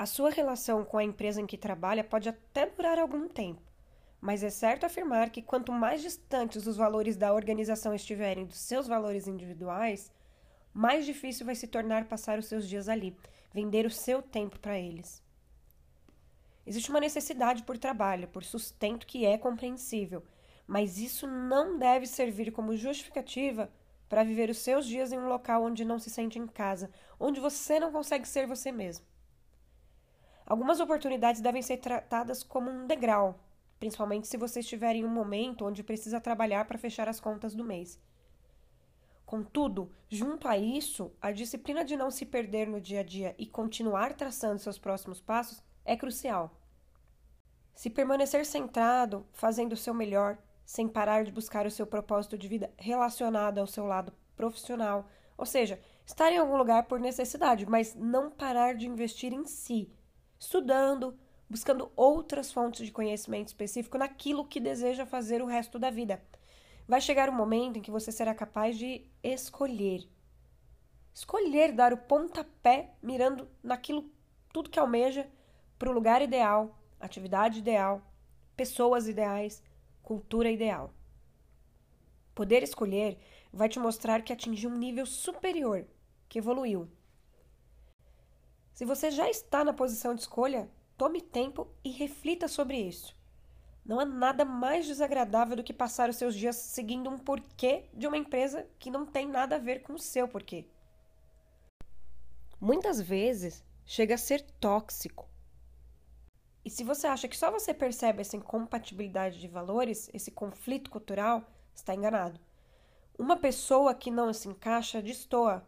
A sua relação com a empresa em que trabalha pode até durar algum tempo, mas é certo afirmar que quanto mais distantes os valores da organização estiverem dos seus valores individuais, mais difícil vai se tornar passar os seus dias ali, vender o seu tempo para eles. Existe uma necessidade por trabalho, por sustento que é compreensível, mas isso não deve servir como justificativa para viver os seus dias em um local onde não se sente em casa, onde você não consegue ser você mesmo. Algumas oportunidades devem ser tratadas como um degrau principalmente se você estiver em um momento onde precisa trabalhar para fechar as contas do mês. Contudo, junto a isso, a disciplina de não se perder no dia a dia e continuar traçando seus próximos passos é crucial. Se permanecer centrado, fazendo o seu melhor, sem parar de buscar o seu propósito de vida relacionado ao seu lado profissional, ou seja, estar em algum lugar por necessidade, mas não parar de investir em si, estudando, buscando outras fontes de conhecimento específico naquilo que deseja fazer o resto da vida. Vai chegar um momento em que você será capaz de escolher. Escolher dar o pontapé mirando naquilo tudo que almeja para o lugar ideal, atividade ideal, pessoas ideais, cultura ideal. Poder escolher vai te mostrar que atingiu um nível superior, que evoluiu. Se você já está na posição de escolha, Tome tempo e reflita sobre isso. Não há nada mais desagradável do que passar os seus dias seguindo um porquê de uma empresa que não tem nada a ver com o seu porquê. Muitas vezes chega a ser tóxico. E se você acha que só você percebe essa incompatibilidade de valores, esse conflito cultural, está enganado. Uma pessoa que não se encaixa destoa.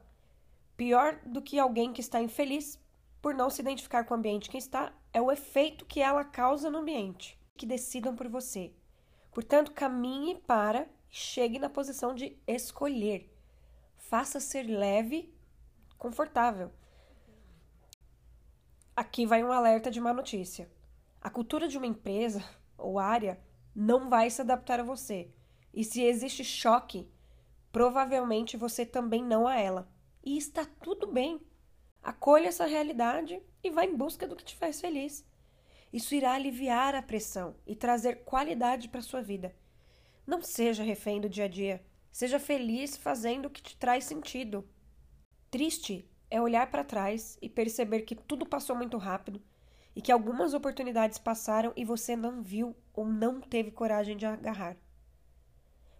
Pior do que alguém que está infeliz por não se identificar com o ambiente que está, é o efeito que ela causa no ambiente, que decidam por você. Portanto, caminhe para e chegue na posição de escolher. Faça ser leve, confortável. Aqui vai um alerta de má notícia. A cultura de uma empresa ou área não vai se adaptar a você. E se existe choque, provavelmente você também não a ela. E está tudo bem. Acolha essa realidade e vá em busca do que te faz feliz. Isso irá aliviar a pressão e trazer qualidade para sua vida. Não seja refém do dia a dia. Seja feliz fazendo o que te traz sentido. Triste é olhar para trás e perceber que tudo passou muito rápido e que algumas oportunidades passaram e você não viu ou não teve coragem de agarrar.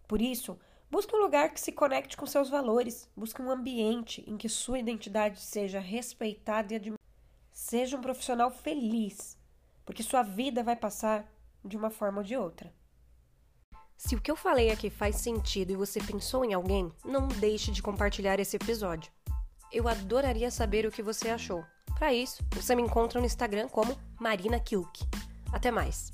Por isso, Busque um lugar que se conecte com seus valores. Busque um ambiente em que sua identidade seja respeitada e admirada. Seja um profissional feliz, porque sua vida vai passar de uma forma ou de outra. Se o que eu falei aqui faz sentido e você pensou em alguém, não deixe de compartilhar esse episódio. Eu adoraria saber o que você achou. Para isso, você me encontra no Instagram como Marina Kilk. Até mais!